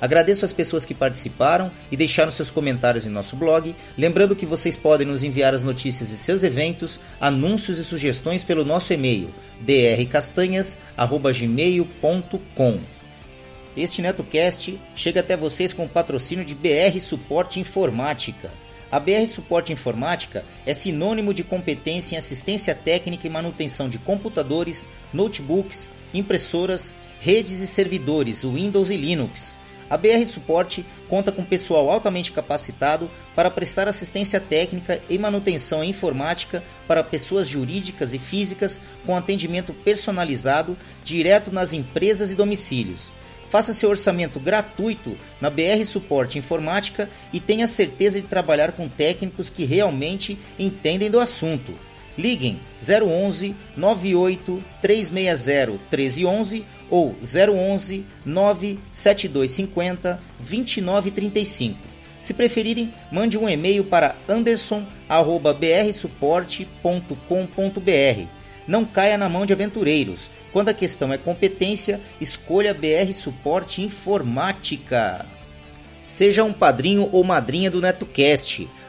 Agradeço as pessoas que participaram e deixaram seus comentários em nosso blog, lembrando que vocês podem nos enviar as notícias de seus eventos, anúncios e sugestões pelo nosso e-mail drcastanhas@gmail.com. Este NetoCast chega até vocês com o patrocínio de BR Suporte Informática. A BR Suporte Informática é sinônimo de competência em assistência técnica e manutenção de computadores, notebooks, impressoras, redes e servidores Windows e Linux a BR Suporte conta com pessoal altamente capacitado para prestar assistência técnica e manutenção informática para pessoas jurídicas e físicas com atendimento personalizado direto nas empresas e domicílios. Faça seu orçamento gratuito na BR Suporte Informática e tenha certeza de trabalhar com técnicos que realmente entendem do assunto. Liguem 011 98 360 1311 ou 011 97250 2935. Se preferirem, mande um e-mail para anderson@brsuporte.com.br. Não caia na mão de aventureiros. Quando a questão é competência, escolha BR Suporte Informática. Seja um padrinho ou madrinha do NetoCast.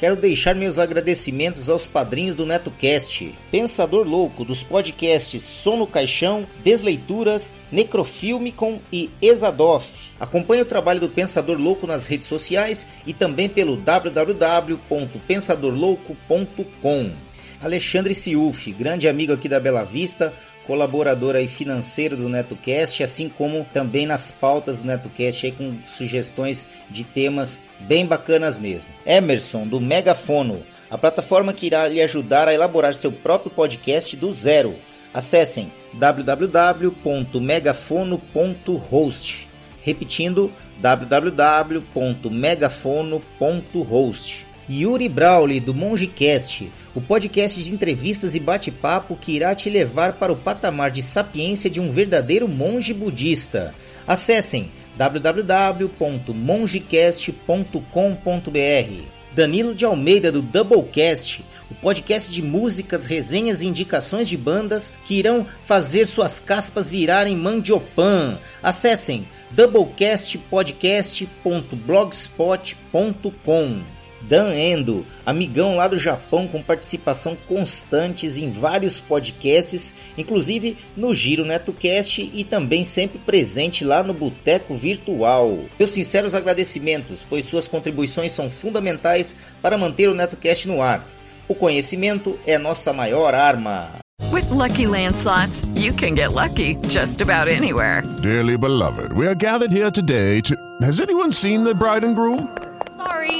Quero deixar meus agradecimentos aos padrinhos do NetoCast, Pensador Louco dos podcasts Som no Caixão, Desleituras, Necrofilmicon e Exadoff. Acompanhe o trabalho do Pensador Louco nas redes sociais e também pelo www.pensadorlouco.com. Alexandre Siuf, grande amigo aqui da Bela Vista, colaborador aí financeiro do NetoCast, assim como também nas pautas do NetoCast aí com sugestões de temas bem bacanas mesmo. Emerson, do Megafono, a plataforma que irá lhe ajudar a elaborar seu próprio podcast do zero. Acessem www.megafono.host. Repetindo, www.megafono.host. Yuri Brawley do MongeCast, o podcast de entrevistas e bate-papo que irá te levar para o patamar de sapiência de um verdadeiro monge budista. Acessem www.mongecast.com.br. Danilo de Almeida do Doublecast, o podcast de músicas, resenhas e indicações de bandas que irão fazer suas caspas virarem mandiopan. Acessem doublecastpodcast.blogspot.com. Dan Endo, amigão lá do Japão com participação constantes em vários podcasts, inclusive no Giro NetoCast e também sempre presente lá no Boteco Virtual. Meus sinceros agradecimentos, pois suas contribuições são fundamentais para manter o NetoCast no ar. O conhecimento é nossa maior arma. With lucky landslots, you can get lucky just about anywhere. Dearly beloved, we are gathered here today to. Has anyone seen the bride and groom? Sorry,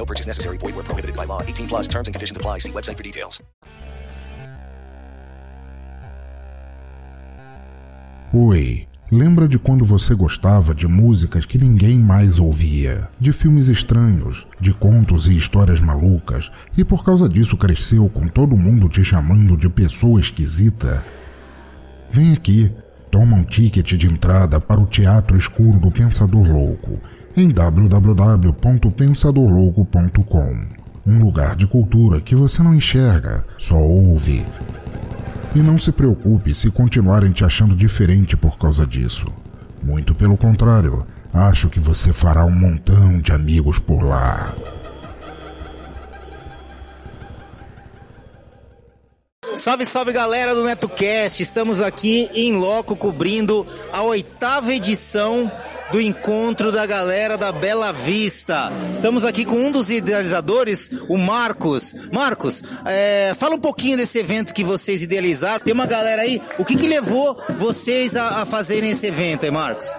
No purchase necessary. Void where prohibited by law. 18 plus terms and conditions apply. See website for details. Oi. Lembra de quando você gostava de músicas que ninguém mais ouvia, de filmes estranhos, de contos e histórias malucas, e por causa disso cresceu com todo mundo te chamando de pessoa esquisita? Vem aqui, toma um ticket de entrada para o Teatro Escuro do Pensador Louco em www.pensadorlouco.com. Um lugar de cultura que você não enxerga, só ouve. E não se preocupe se continuarem te achando diferente por causa disso. Muito pelo contrário, acho que você fará um montão de amigos por lá. Salve, salve galera do NetoCast! Estamos aqui em loco cobrindo a oitava edição do encontro da galera da Bela Vista. Estamos aqui com um dos idealizadores, o Marcos. Marcos, é, fala um pouquinho desse evento que vocês idealizaram. Tem uma galera aí, o que, que levou vocês a, a fazerem esse evento aí, Marcos?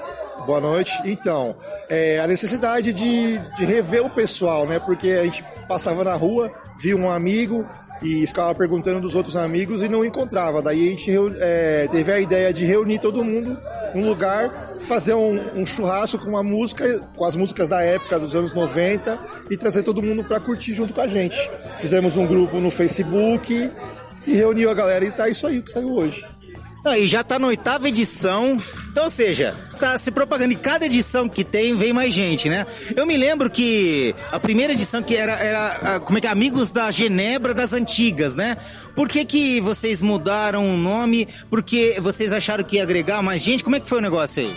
Boa noite. Então, é, a necessidade de, de rever o pessoal, né? Porque a gente passava na rua, via um amigo e ficava perguntando dos outros amigos e não encontrava. Daí a gente é, teve a ideia de reunir todo mundo num lugar, fazer um, um, churrasco com uma música, com as músicas da época dos anos 90 e trazer todo mundo para curtir junto com a gente. Fizemos um grupo no Facebook e reuniu a galera e tá isso aí que saiu hoje. Não, e já tá na oitava edição. Então, ou seja, tá se propagando. E cada edição que tem, vem mais gente, né? Eu me lembro que a primeira edição que era, era como é que é? Amigos da Genebra das Antigas, né? Por que, que vocês mudaram o nome? Porque vocês acharam que ia agregar mais gente? Como é que foi o negócio aí?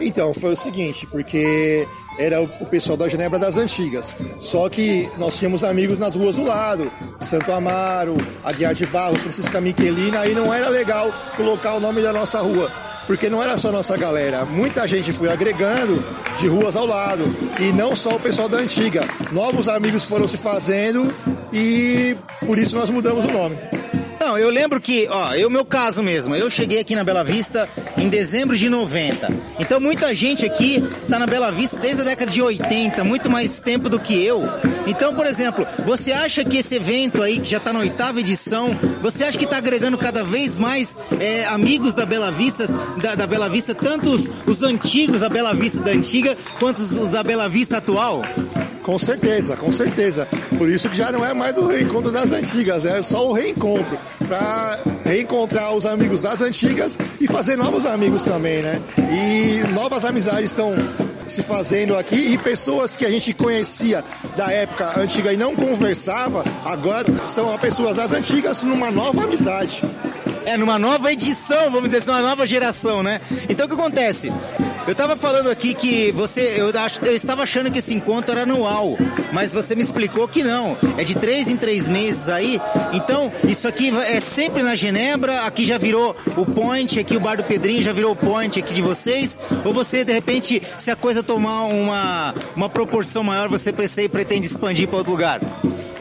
Então, foi o seguinte, porque era o pessoal da Genebra das Antigas. Só que nós tínhamos amigos nas ruas do lado, Santo Amaro, Aguiar de Barros, Francisca Miquelina, aí não era legal colocar o nome da nossa rua. Porque não era só nossa galera, muita gente foi agregando de ruas ao lado. E não só o pessoal da antiga. Novos amigos foram se fazendo e por isso nós mudamos o nome. Não, eu lembro que, ó, eu meu caso mesmo, eu cheguei aqui na Bela Vista em dezembro de 90. Então muita gente aqui tá na Bela Vista desde a década de 80, muito mais tempo do que eu. Então, por exemplo, você acha que esse evento aí, que já tá na oitava edição, você acha que tá agregando cada vez mais é, amigos da Bela Vista, da, da Bela Vista, tanto os, os antigos da Bela Vista da antiga, quanto os, os da Bela Vista atual? Com certeza, com certeza. Por isso que já não é mais o reencontro das antigas, é só o reencontro. Para reencontrar os amigos das antigas e fazer novos amigos também, né? E novas amizades estão se fazendo aqui e pessoas que a gente conhecia da época antiga e não conversava, agora são pessoas das antigas numa nova amizade. É, numa nova edição, vamos dizer assim, uma nova geração, né? Então o que acontece? Eu estava falando aqui que você, eu, ach, eu estava achando que esse encontro era anual, mas você me explicou que não. É de três em três meses aí. Então, isso aqui é sempre na Genebra, aqui já virou o point, aqui o Bar do Pedrinho já virou o point aqui de vocês. Ou você, de repente, se a coisa tomar uma, uma proporção maior, você pretende expandir para outro lugar?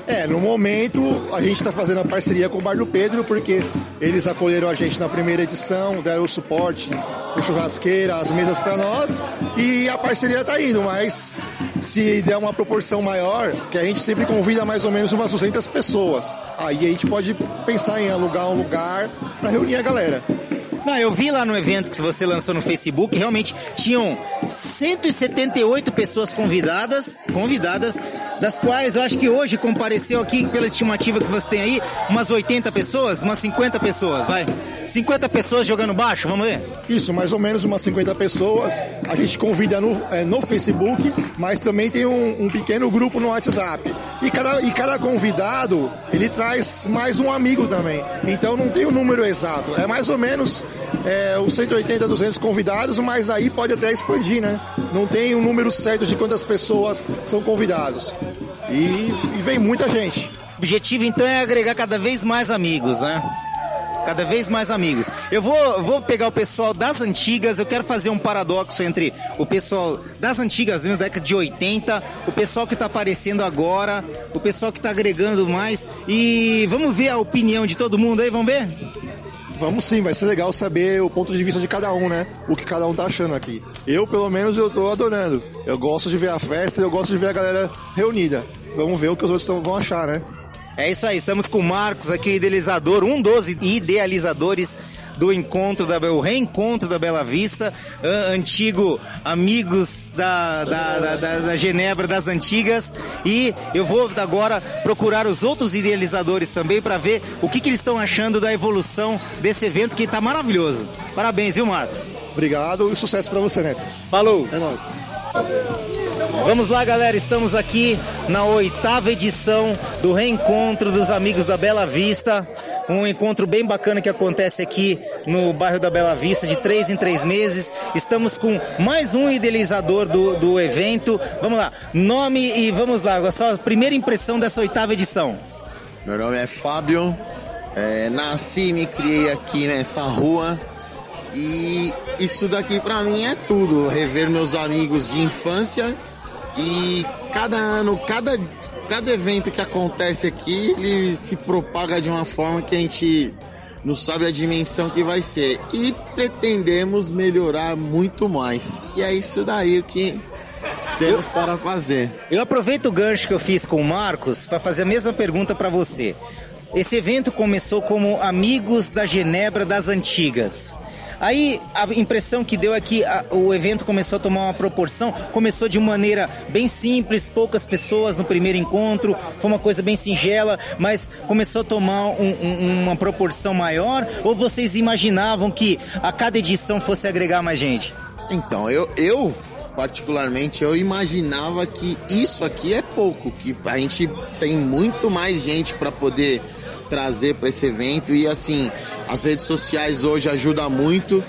É, no momento a gente está fazendo a parceria com o Bar do Pedro, porque eles acolheram a gente na primeira edição, deram o suporte, o churrasqueira, as mesas para nós, e a parceria está indo, mas se der uma proporção maior, que a gente sempre convida mais ou menos umas 200 pessoas, aí a gente pode pensar em alugar um lugar para reunir a galera. Não, eu vi lá no evento que você lançou no Facebook, realmente tinham 178 pessoas convidadas, convidadas, das quais eu acho que hoje compareceu aqui, pela estimativa que você tem aí, umas 80 pessoas, umas 50 pessoas, vai. 50 pessoas jogando baixo, vamos ver? Isso, mais ou menos umas 50 pessoas. A gente convida no, é, no Facebook, mas também tem um, um, pequeno grupo no WhatsApp. E cada, e cada convidado, ele traz mais um amigo também. Então não tem o um número exato. É mais ou menos é, os 180, 200 convidados, mas aí pode até expandir, né? Não tem um número certo de quantas pessoas são convidados. E, e vem muita gente. O objetivo então é agregar cada vez mais amigos, né? Cada vez mais amigos. Eu vou, vou pegar o pessoal das antigas, eu quero fazer um paradoxo entre o pessoal das antigas, da década de 80, o pessoal que está aparecendo agora, o pessoal que está agregando mais e vamos ver a opinião de todo mundo aí, vamos ver? Vamos sim, vai ser legal saber o ponto de vista de cada um, né? O que cada um tá achando aqui. Eu, pelo menos, eu tô adorando. Eu gosto de ver a festa, eu gosto de ver a galera reunida. Vamos ver o que os outros vão achar, né? É isso aí, estamos com o Marcos aqui, idealizador, um dos idealizadores do encontro da o reencontro da Bela Vista, antigo amigos da, da, da, da, Genebra das antigas e eu vou agora procurar os outros idealizadores também para ver o que, que eles estão achando da evolução desse evento que está maravilhoso. Parabéns, viu, Marcos? Obrigado e sucesso para você, Neto. Falou. É nóis. Vamos lá, galera. Estamos aqui na oitava edição do Reencontro dos Amigos da Bela Vista. Um encontro bem bacana que acontece aqui no bairro da Bela Vista, de três em três meses. Estamos com mais um idealizador do, do evento. Vamos lá, nome e vamos lá, a sua primeira impressão dessa oitava edição. Meu nome é Fábio, é, nasci e me criei aqui nessa rua. E isso daqui para mim é tudo, rever meus amigos de infância e cada ano, cada, cada evento que acontece aqui, ele se propaga de uma forma que a gente não sabe a dimensão que vai ser. E pretendemos melhorar muito mais. E é isso daí que temos para fazer. Eu aproveito o gancho que eu fiz com o Marcos para fazer a mesma pergunta para você. Esse evento começou como Amigos da Genebra das Antigas. Aí a impressão que deu é que a, o evento começou a tomar uma proporção, começou de maneira bem simples, poucas pessoas no primeiro encontro, foi uma coisa bem singela, mas começou a tomar um, um, uma proporção maior? Ou vocês imaginavam que a cada edição fosse agregar mais gente? Então, eu, eu particularmente, eu imaginava que isso aqui é pouco, que a gente tem muito mais gente para poder trazer para esse evento e assim, as redes sociais hoje ajudam muito.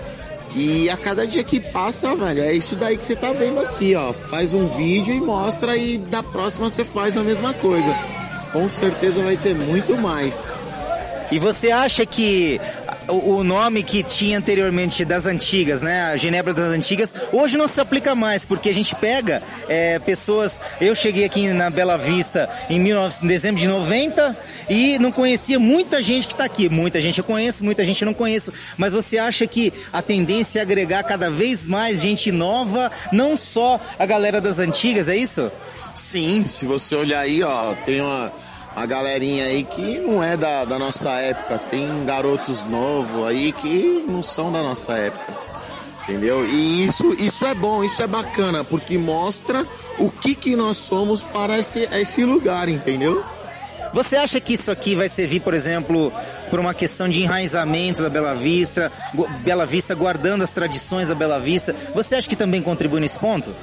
E a cada dia que passa, velho, é isso daí que você tá vendo aqui, ó. Faz um vídeo e mostra e da próxima você faz a mesma coisa. Com certeza vai ter muito mais. E você acha que o, nome que tinha anteriormente das antigas, né? A Genebra das antigas, hoje não se aplica mais, porque a gente pega é, pessoas. Eu cheguei aqui na Bela Vista em, 19, em dezembro de 90 e não conhecia muita gente que está aqui. Muita gente eu conheço, muita gente eu não conheço. Mas você acha que a tendência é agregar cada vez mais gente nova, não só a galera das antigas, é isso? Sim, se você olhar aí, ó, tem uma a galerinha aí que não é da, da nossa época. Tem garotos novos aí que não são da nossa época. Entendeu? E isso, isso é bom, isso é bacana, porque mostra o que, que nós somos para esse, esse lugar, entendeu? Você acha que isso aqui vai servir, por exemplo, por uma questão de enraizamento da Bela Vista, Bela Vista guardando as tradições da Bela Vista? Você acha que também contribui nesse ponto?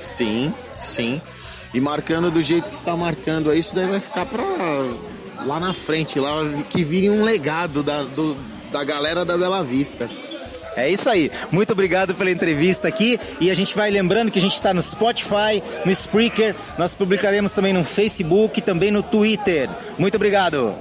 Sim, sim. E marcando do jeito que está marcando aí, isso daí vai ficar para lá na frente, lá que vire um legado da, do, da galera da Bela Vista. É isso aí. Muito obrigado pela entrevista aqui. E a gente vai lembrando que a gente está no Spotify, no Spreaker. Nós publicaremos também no Facebook também no Twitter. Muito obrigado.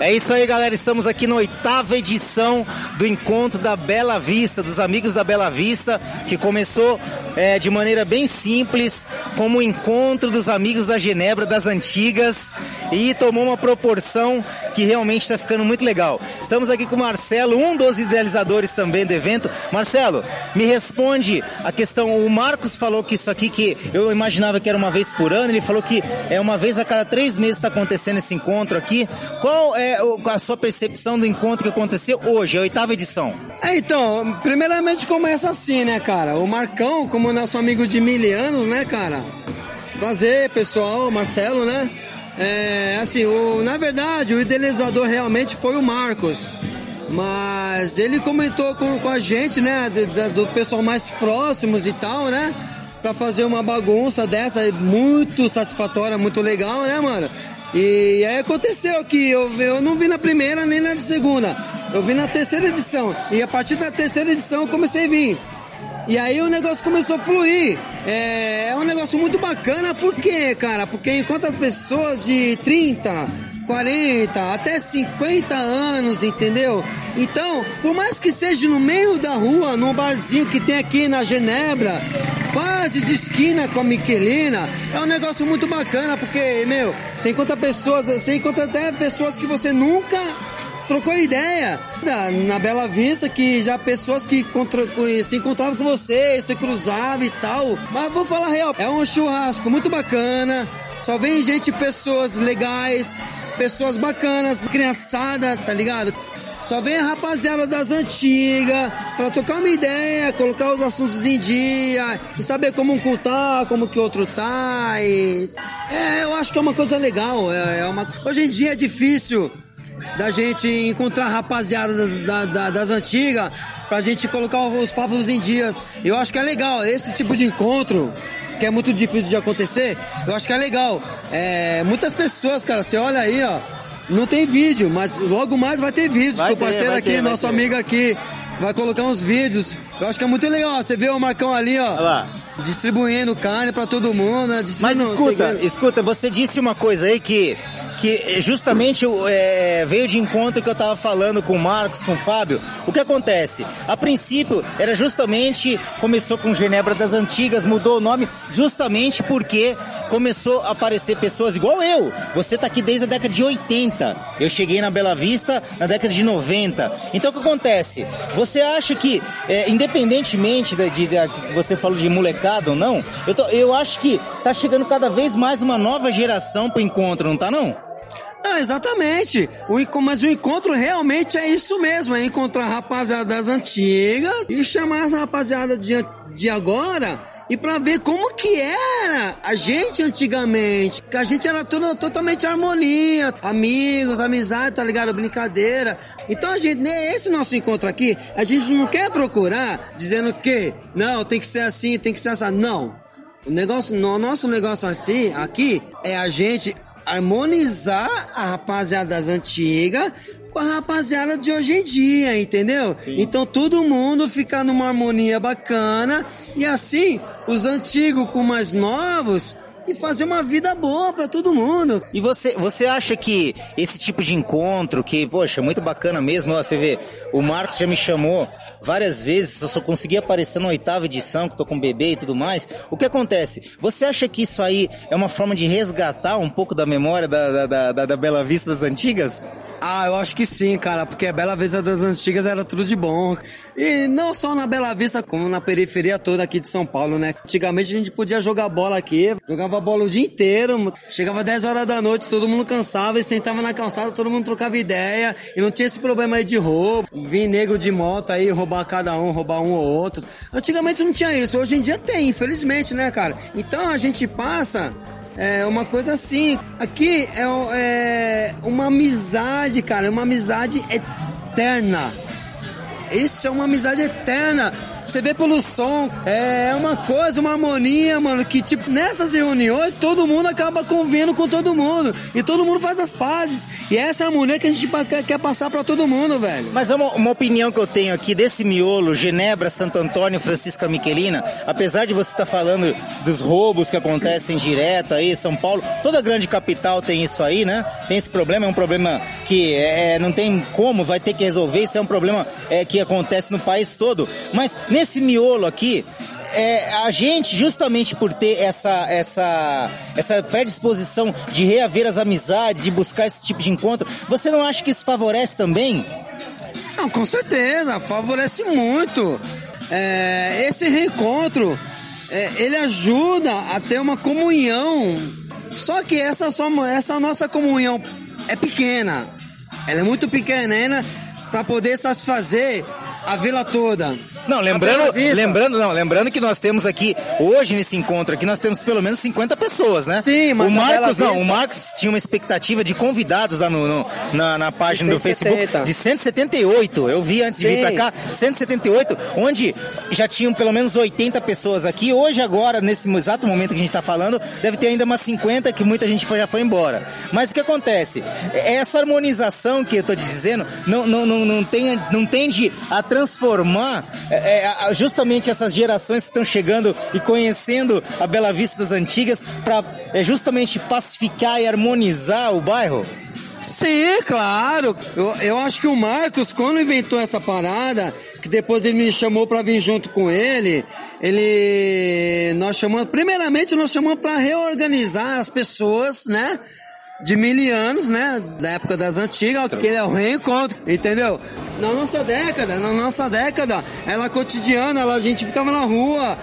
É isso aí, galera. Estamos aqui na oitava edição do encontro da Bela Vista, dos amigos da Bela Vista, que começou é, de maneira bem simples, como o encontro dos amigos da Genebra das antigas, e tomou uma proporção que realmente está ficando muito legal. Estamos aqui com o Marcelo, um dos idealizadores também do evento. Marcelo, me responde a questão. O Marcos falou que isso aqui que eu imaginava que era uma vez por ano, ele falou que é uma vez a cada três meses está acontecendo esse encontro aqui. Qual é a sua percepção do encontro que aconteceu hoje, a oitava edição? É, então, primeiramente começa assim, né, cara? O Marcão, como nosso amigo de mil anos, né, cara? Prazer, pessoal, Marcelo, né? É, assim, o, na verdade, o idealizador realmente foi o Marcos. Mas ele comentou com, com a gente, né? Do, do pessoal mais próximos e tal, né? Pra fazer uma bagunça dessa, muito satisfatória, muito legal, né, mano? E aí aconteceu que eu, eu não vi na primeira nem na segunda. Eu vi na terceira edição. E a partir da terceira edição eu comecei a vir. E aí o negócio começou a fluir. É, é um negócio muito bacana, por quê, cara? Porque enquanto as pessoas de 30, 40, até 50 anos, entendeu? Então, por mais que seja no meio da rua, num barzinho que tem aqui na Genebra, quase de esquina com a Miquelina, é um negócio muito bacana, porque, meu, você encontra pessoas, você encontra até pessoas que você nunca trocou ideia na Bela Vista que já pessoas que contra, se encontravam com você, se cruzavam e tal. Mas vou falar real, é um churrasco muito bacana. Só vem gente, pessoas legais, pessoas bacanas, criançada, tá ligado? Só vem a rapaziada das antigas para trocar uma ideia, colocar os assuntos em dia e saber como um tá, como que outro tá. E... É, eu acho que é uma coisa legal. É, é uma... Hoje em dia é difícil da gente encontrar rapaziada da, da, das antigas pra gente colocar os papos em dias. Eu acho que é legal esse tipo de encontro que é muito difícil de acontecer, eu acho que é legal. É, muitas pessoas, cara, você olha aí, ó, não tem vídeo, mas logo mais vai ter vídeo. Vai o parceiro ter, aqui, ter, nosso amigo aqui, vai colocar uns vídeos. Eu acho que é muito legal. Você vê o Marcão ali, ó. lá. Distribuindo carne para todo mundo. Né? Mas escuta, escuta, você disse uma coisa aí que que justamente é, veio de encontro que eu estava falando com o Marcos, com o Fábio. O que acontece? A princípio era justamente, começou com Genebra das Antigas, mudou o nome justamente porque começou a aparecer pessoas igual eu. Você está aqui desde a década de 80. Eu cheguei na Bela Vista na década de 90. Então o que acontece? Você acha que, é, independentemente de, de, você falou de molecada ou não, eu, tô, eu acho que tá chegando cada vez mais uma nova geração pro encontro, não tá não? Não, exatamente. O, mas o encontro realmente é isso mesmo: é encontrar rapaziada das antigas e chamar as rapaziada de, de agora e para ver como que era a gente antigamente. Que a gente era totalmente harmonia, amigos, amizade, tá ligado? Brincadeira. Então a gente, esse nosso encontro aqui, a gente não quer procurar dizendo que, não, tem que ser assim, tem que ser assim. Não. O negócio, o nosso negócio assim, aqui, é a gente harmonizar a rapaziada das antigas com a rapaziada de hoje em dia, entendeu? Sim. Então todo mundo fica numa harmonia bacana e assim os antigos com mais novos e fazer uma vida boa para todo mundo. E você, você acha que esse tipo de encontro, que, poxa, muito bacana mesmo, ó, você vê, o Marcos já me chamou várias vezes, eu só consegui aparecer na oitava edição, que tô com bebê e tudo mais. O que acontece? Você acha que isso aí é uma forma de resgatar um pouco da memória da, da, da, da Bela Vista das antigas? Ah, eu acho que sim, cara, porque a Bela Vista das antigas era tudo de bom. E não só na Bela Vista, como na periferia toda aqui de São Paulo, né? Antigamente a gente podia jogar bola aqui, jogava bola o dia inteiro, chegava 10 horas da noite, todo mundo cansava e sentava na calçada, todo mundo trocava ideia e não tinha esse problema aí de roubo, vir nego de moto aí, roubar cada um, roubar um ou outro. Antigamente não tinha isso, hoje em dia tem, infelizmente, né, cara? Então a gente passa é uma coisa assim. Aqui é, é uma amizade, cara, uma amizade eterna. Isso é uma amizade eterna. Você vê pelo som, é uma coisa, uma harmonia, mano, que tipo, nessas reuniões todo mundo acaba convivendo com todo mundo. E todo mundo faz as pazes. E essa é a harmonia que a gente quer passar para todo mundo, velho. Mas uma, uma opinião que eu tenho aqui desse miolo, Genebra, Santo Antônio, Francisca Miquelina, apesar de você estar tá falando dos roubos que acontecem direto aí, São Paulo, toda grande capital tem isso aí, né? Tem esse problema, é um problema que é, é não tem como, vai ter que resolver, isso é um problema é, que acontece no país todo. Mas nesse miolo aqui, é, a gente, justamente por ter essa, essa, essa predisposição de reaver as amizades, de buscar esse tipo de encontro, você não acha que isso favorece também? Não, com certeza, favorece muito. É, esse reencontro, é, ele ajuda a ter uma comunhão. Só que essa, só, essa nossa comunhão é pequena. Ela é muito pequena para poder satisfazer a vila toda. Não, lembrando, lembrando, não, lembrando que nós temos aqui, hoje nesse encontro aqui, nós temos pelo menos 50 pessoas, né? Sim, mas O Marcos, não, o Marcos tinha uma expectativa de convidados lá no, no- na, na página do 170. Facebook de 178. Eu vi antes de vir Sim. pra cá, 178, onde já tinham pelo menos 80 pessoas aqui. Hoje, agora, nesse exato momento que a gente tá falando, deve ter ainda umas 50 que muita gente foi- já foi embora. Mas o que acontece? Essa harmonização que eu tô te dizendo não, não, não, não, tem, não tende a transformar é, é, a- justamente essas gerações que estão chegando e conhecendo a Bela Vista das antigas para justamente pacificar e harmonizar o bairro? Sim, claro. Eu, eu acho que o Marcos, quando inventou essa parada, que depois ele me chamou pra vir junto com ele, ele. Nós chamamos. Primeiramente, nós chamamos pra reorganizar as pessoas, né? De mil anos, né? Da época das antigas, que ele é o reencontro, entendeu? Na nossa década, na nossa década, ela cotidiana, ela, a gente ficava na rua,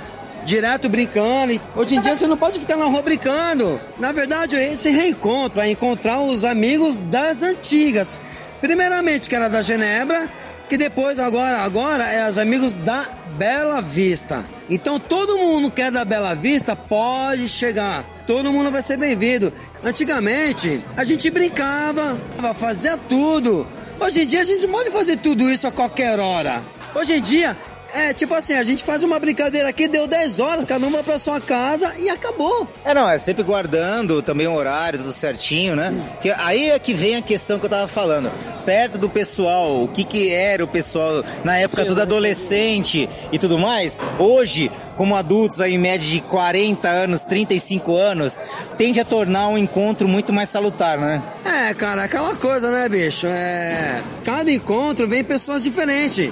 direto brincando. Hoje em dia você não pode ficar na rua brincando. Na verdade, esse reencontro é encontrar os amigos das antigas. Primeiramente, que era da Genebra, que depois, agora, agora é os amigos da Bela Vista. Então todo mundo que é da Bela Vista pode chegar. Todo mundo vai ser bem-vindo. Antigamente, a gente brincava, fazia tudo. Hoje em dia a gente pode fazer tudo isso a qualquer hora. Hoje em dia, é tipo assim, a gente faz uma brincadeira aqui, deu 10 horas, cada um vai pra sua casa e acabou. É, não, é sempre guardando também o horário, tudo certinho, né? Que aí é que vem a questão que eu tava falando. Perto do pessoal, o que que era o pessoal na época tudo adolescente e tudo mais, hoje, como adultos aí em média de 40 anos, 35 anos, tende a tornar um encontro muito mais salutar, né? É, cara, aquela coisa, né, bicho? É. Cada encontro vem pessoas diferentes.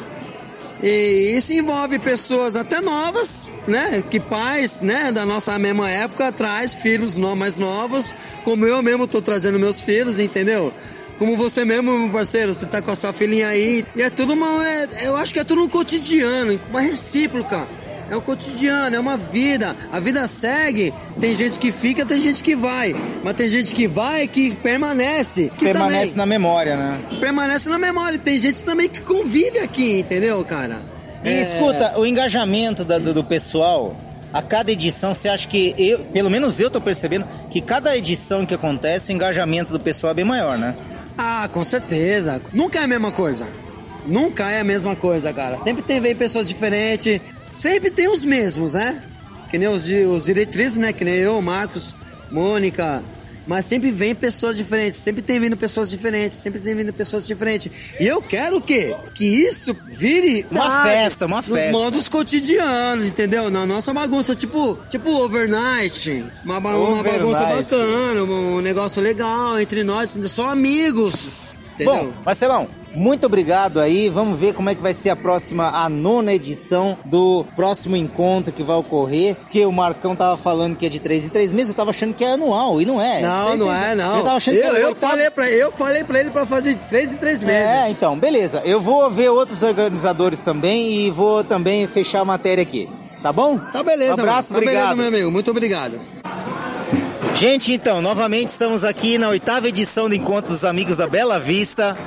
E isso envolve pessoas até novas, né? Que pais, né, da nossa mesma época traz filhos mais novos, como eu mesmo tô trazendo meus filhos, entendeu? Como você mesmo, meu parceiro, você tá com a sua filhinha aí. E é tudo uma. é- eu acho que é tudo um cotidiano, uma recíproca. É um cotidiano, é uma vida. A vida segue. Tem gente que fica, tem gente que vai. Mas tem gente que vai que permanece. Que Permanece também na memória, né? permanece na memória. Tem gente também que convive aqui, entendeu, cara? E É, escuta, o engajamento da- do, do pessoal, a cada edição, você acha que eu, pelo menos eu tô percebendo que cada edição que acontece, o engajamento do pessoal é bem maior, né? Ah, com certeza. Nunca é a mesma coisa. Nunca é a mesma coisa, cara. Sempre tem vem pessoas diferentes. Sempre tem os mesmos, né? Que nem os, os diretrizes, né? Que nem eu, Marcos, Mônica. Mas sempre vem pessoas diferentes. Sempre tem vindo pessoas diferentes. Sempre tem vindo pessoas diferentes. E eu quero o quê? Que isso vire Uma tarde, festa, uma nos festa. modos cotidianos, entendeu? Na nossa bagunça, tipo, tipo overnight. Uma, ba- uma bagunça Overnight. bacana, um negócio legal entre nós, só amigos. Entendeu? Bom, Marcelão, muito obrigado aí. Vamos ver como é que vai ser a próxima, a nona edição do próximo encontro que vai ocorrer. Porque o Marcão tava falando que é de três em três meses, eu tava achando que é anual, e não é. Não, três não três é, não. Eu tava achando eu, que era eu oitavo- falei pra, eu falei pra ele pra fazer de três em três meses. É, então, beleza. Eu vou ver outros organizadores também e vou também fechar a matéria aqui. Tá bom? Tá beleza, Um abraço, mano. Tá obrigado. beleza, meu amigo. Muito obrigado. Gente, então, novamente estamos aqui na oitava edição do Encontro dos Amigos da Bela Vista.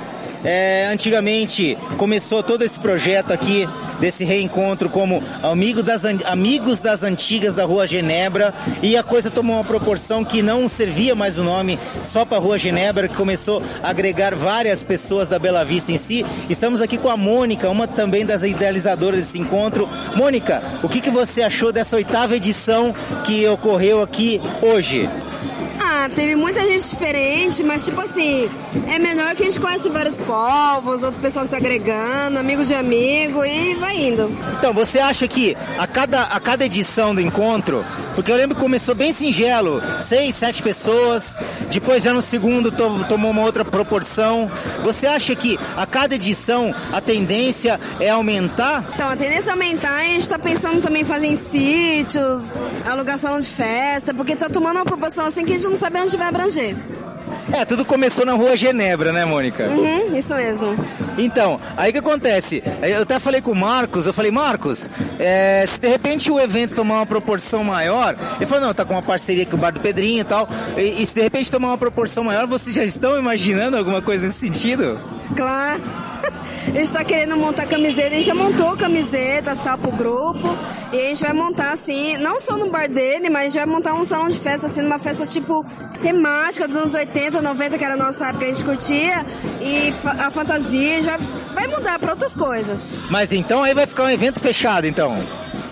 É, antigamente começou todo esse projeto aqui desse reencontro como amigo das, amigos das antigas da Rua Genebra e a coisa tomou uma proporção que não servia mais o nome só para Rua Genebra, que começou a agregar várias pessoas da Bela Vista em si. Estamos aqui com a Mônica, uma também das idealizadoras desse encontro. Mônica, o que, que você achou dessa oitava edição que ocorreu aqui hoje? Ah, teve muita gente diferente, mas tipo assim, é melhor que a gente conhece vários povos, outro pessoal que tá agregando, amigos de amigo e vai indo. Então, você acha que a cada, a cada edição do encontro, porque eu lembro que começou bem singelo, seis, sete pessoas, depois já no segundo to- tomou uma outra proporção. Você acha que a cada edição a tendência é aumentar? Então, a tendência é aumentar e a gente tá pensando também em fazer em sítios, alugação de festa, porque tá tomando uma proporção assim que a gente não sabe onde vai abranger. É, tudo começou na rua Genebra, né, Mônica? Uhum, isso mesmo. Então, aí o que acontece? Eu até falei com o Marcos, eu falei, Marcos, é, se de repente o evento tomar uma proporção maior, ele falou, não, tá com uma parceria com o Bar do Pedrinho e tal, e, e se de repente tomar uma proporção maior, vocês já estão imaginando alguma coisa nesse sentido? Claro. A gente tá querendo montar camiseta, a gente já montou camisetas, tá, pro grupo. E a gente vai montar assim, não só no bar dele, mas a gente vai montar um salão de festa, assim, numa festa tipo temática dos anos 80, 90, que era a nossa época, a gente curtia. E a fantasia já vai mudar para outras coisas. Mas então aí vai ficar um evento fechado, então?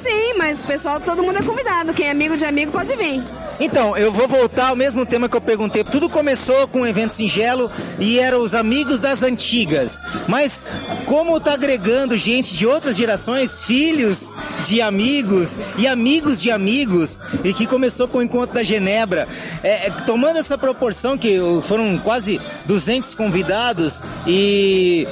Sim, mas o pessoal, todo mundo é convidado. Quem é amigo de amigo pode vir. Então, eu vou voltar ao mesmo tema que eu perguntei. Tudo começou com um evento singelo e eram os amigos das antigas. Mas como tá agregando gente de outras gerações, filhos de amigos e amigos de amigos, e que começou com o encontro da Genebra, é, é tomando essa proporção que foram quase 200 convidados e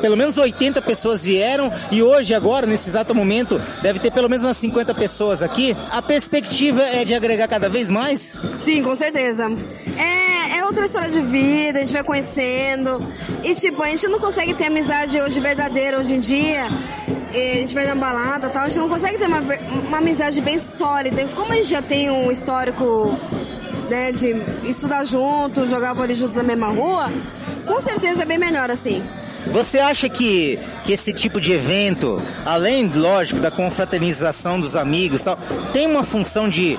pelo menos 80 pessoas vieram e hoje agora nesse exato momento deve ter pelo menos umas 50 pessoas aqui. A perspectiva é de agregar agregar cada vez mais? Sim, com certeza. É, é outra história de vida, a gente vai conhecendo. E tipo, a gente não consegue ter amizade hoje verdadeira hoje em dia. a gente vai na balada tal, a gente não consegue ter uma, uma amizade bem sólida. Como a gente já tem um histórico né, de estudar junto, jogar vôlei junto na mesma rua, com certeza é bem melhor assim. Você acha que, que esse tipo de evento, além, lógico, da confraternização dos amigos tal, tem uma função de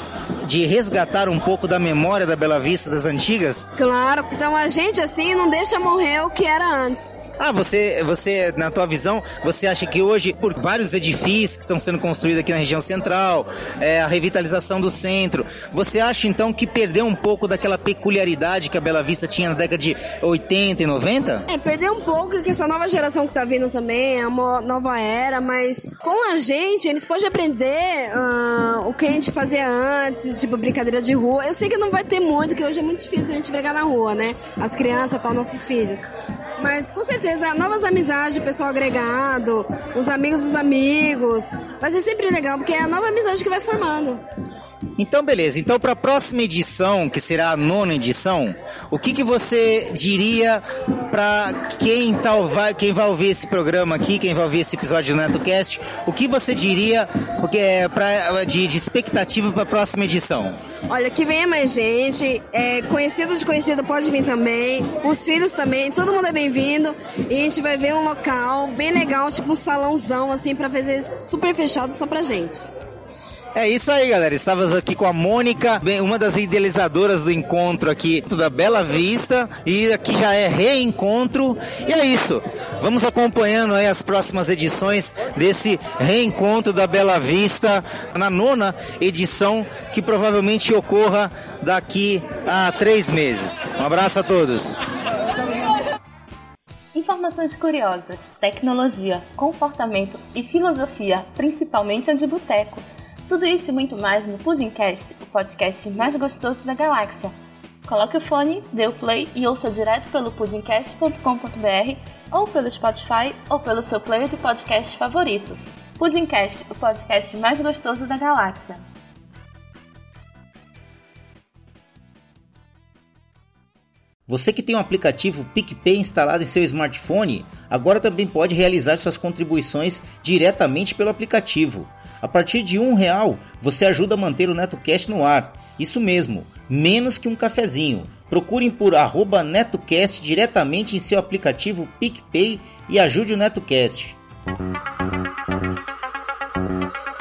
de resgatar um pouco da memória da Bela Vista das antigas? Claro, então a gente assim não deixa morrer o que era antes. Ah, você, você, na tua visão, você acha que hoje, por vários edifícios que estão sendo construídos aqui na região central, é, a revitalização do centro, você acha então que perdeu um pouco daquela peculiaridade que a Bela Vista tinha na década de 80 e 90? É, perdeu um pouco, que essa nova geração que tá vindo também é uma nova era, mas com a gente, eles podem aprender uh, o que a gente fazia antes, tipo brincadeira de rua. Eu sei que não vai ter muito, que hoje é muito difícil a gente brigar na rua, né? As crianças, tal, nossos filhos. Mas com certeza, novas amizades, pessoal agregado, os amigos dos amigos. Vai ser sempre legal, porque é a nova amizade que vai formando. Então, beleza. Então, para a próxima edição, que será a nona edição, o que, que você diria para quem, tá, vai, quem vai ouvir esse programa aqui, quem vai ouvir esse episódio do NetoCast, o que você diria é pra, de, de expectativa para a próxima edição? Olha, que venha mais gente, é, conhecido de conhecido pode vir também, os filhos também, todo mundo é bem-vindo e a gente vai ver um local bem legal, tipo um salãozão assim para fazer super fechado só pra gente. É isso aí, galera. Estávamos aqui com a Mônica, uma das idealizadoras do encontro aqui da Bela Vista. E aqui já é reencontro. E é isso. Vamos acompanhando aí as próximas edições desse reencontro da Bela Vista na nona edição, que provavelmente ocorra daqui a três meses. Um abraço a todos. Informações curiosas, tecnologia, comportamento e filosofia, principalmente a de boteco tudo isso e muito mais no Pudimcast, o podcast mais gostoso da galáxia. Coloque o fone, dê o play e ouça direto pelo pudimcast.com.br ou pelo Spotify ou pelo seu player de podcast favorito. Pudimcast, o podcast mais gostoso da galáxia. Você que tem o um aplicativo PicPay instalado em seu smartphone, agora também pode realizar suas contribuições diretamente pelo aplicativo. A partir de um real, você ajuda a manter o NetoCast no ar. Isso mesmo, menos que um cafezinho. Procurem por NetoCast diretamente em seu aplicativo PicPay e ajude o NetoCast.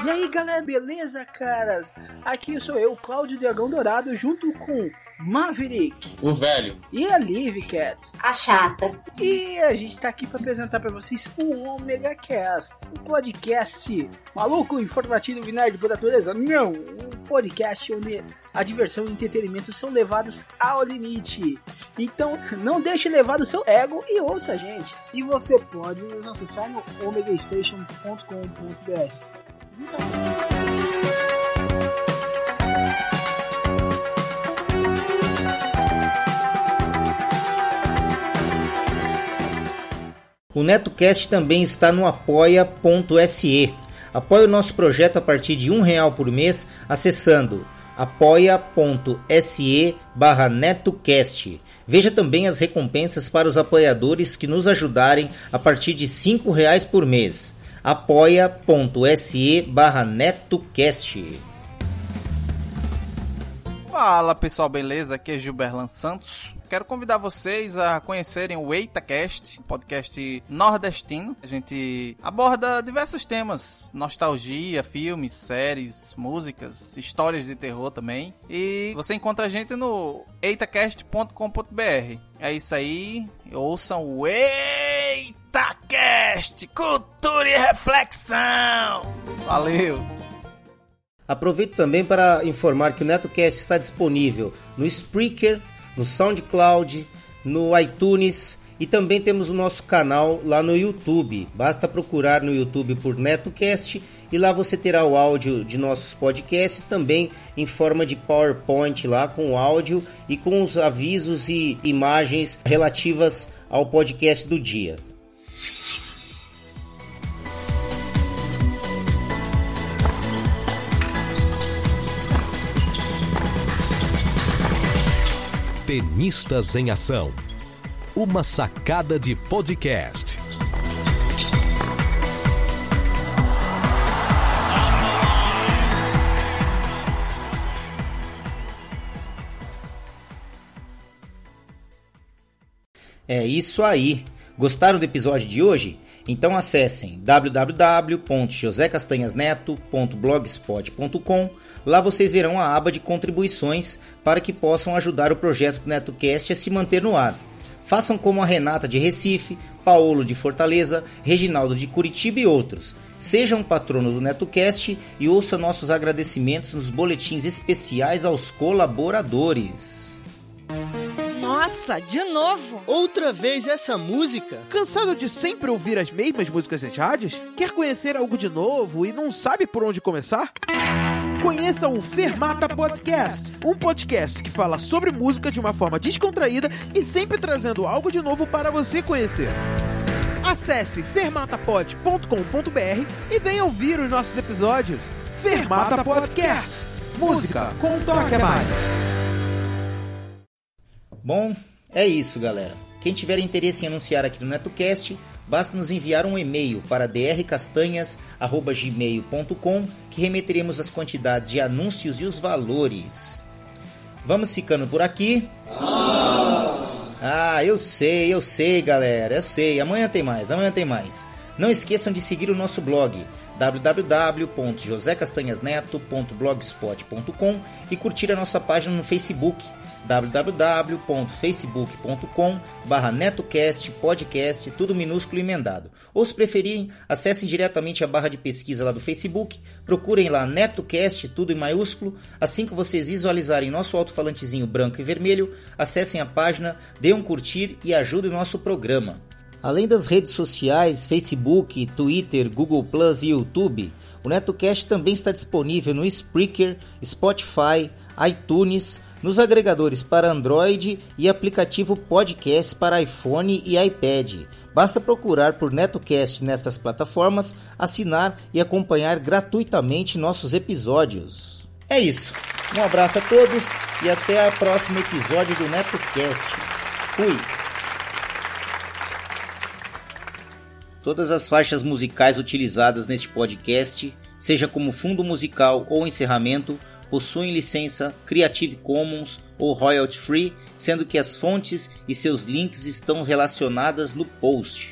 E aí galera, beleza, caras? Aqui sou eu, Cláudio Dragão Dourado, junto com Maverick. O velho. E a Liv Cat. A chata. E a gente tá aqui para apresentar para vocês o Omega Cast, um podcast maluco, informativo e nerd por natureza. Não, um podcast onde a diversão e o entretenimento são levados ao limite. Então, não deixe levar o seu ego e ouça a gente. E você pode nos acessar no omegastation.com.br. Então... O NetoCast também está no apoia.se. Apoie o nosso projeto a partir de um real por mês acessando apoia.se barra netocast. Veja também as recompensas para os apoiadores que nos ajudarem a partir de cinco reais por mês. apoia.se barra netocast. Fala pessoal, beleza? Aqui é Gilberlan Santos. Quero convidar vocês a conhecerem o EitaCast, podcast nordestino. A gente aborda diversos temas: nostalgia, filmes, séries, músicas, histórias de terror também. E você encontra a gente no eitacast.com.br. É isso aí, ouçam o EitaCast Cultura e Reflexão. Valeu! Aproveito também para informar que o NetoCast está disponível no Spreaker, no SoundCloud, no iTunes e também temos o nosso canal lá no YouTube. Basta procurar no YouTube por NetoCast e lá você terá o áudio de nossos podcasts também em forma de PowerPoint lá com o áudio e com os avisos e imagens relativas ao podcast do dia. Tenistas em Ação. Uma sacada de podcast. É isso aí. Gostaram do episódio de hoje? Então acessem www.josecastanhasneto.blogspot.com. Lá vocês verão a aba de contribuições para que possam ajudar o projeto do NetoCast a se manter no ar. Façam como a Renata de Recife, Paulo de Fortaleza, Reginaldo de Curitiba e outros. Seja um patrono do NetoCast e ouça nossos agradecimentos nos boletins especiais aos colaboradores. Nossa, de novo! Outra vez essa música? Cansado de sempre ouvir as mesmas músicas nas rádios? Quer conhecer algo de novo e não sabe por onde começar? Conheça o Fermata Podcast, um podcast que fala sobre música de uma forma descontraída e sempre trazendo algo de novo para você conhecer. Acesse fermatapod.com.br e venha ouvir os nossos episódios. Fermata Podcast, música com um toque a mais. Bom, é isso, galera. Quem tiver interesse em anunciar aqui no NetoCast, basta nos enviar um e-mail para drcastanhas@gmail.com que remeteremos as quantidades de anúncios e os valores. Vamos ficando por aqui. Ah, eu sei, eu sei, galera, eu sei. Amanhã tem mais, amanhã tem mais. Não esqueçam de seguir o nosso blog www.josecastanhasneto.blogspot.com e curtir a nossa página no Facebook www.facebook.com netocast podcast tudo minúsculo e emendado. Ou se preferirem acessem diretamente a barra de pesquisa lá do Facebook procurem lá netocast tudo em maiúsculo. Assim que vocês visualizarem nosso alto-falantezinho branco e vermelho acessem a página dêem um curtir e ajudem o nosso programa. Além das redes sociais Facebook Twitter Google Plus e YouTube o NetoCast também está disponível no Spreaker Spotify iTunes nos agregadores para Android e aplicativo podcast para iPhone e iPad. Basta procurar por NetoCast nestas plataformas, assinar e acompanhar gratuitamente nossos episódios. É isso. Um abraço a todos e até o próximo episódio do NetoCast. Fui! Todas as faixas musicais utilizadas neste podcast, seja como fundo musical ou encerramento, possuem licença Creative Commons ou royalty free, sendo que as fontes e seus links estão relacionadas no post.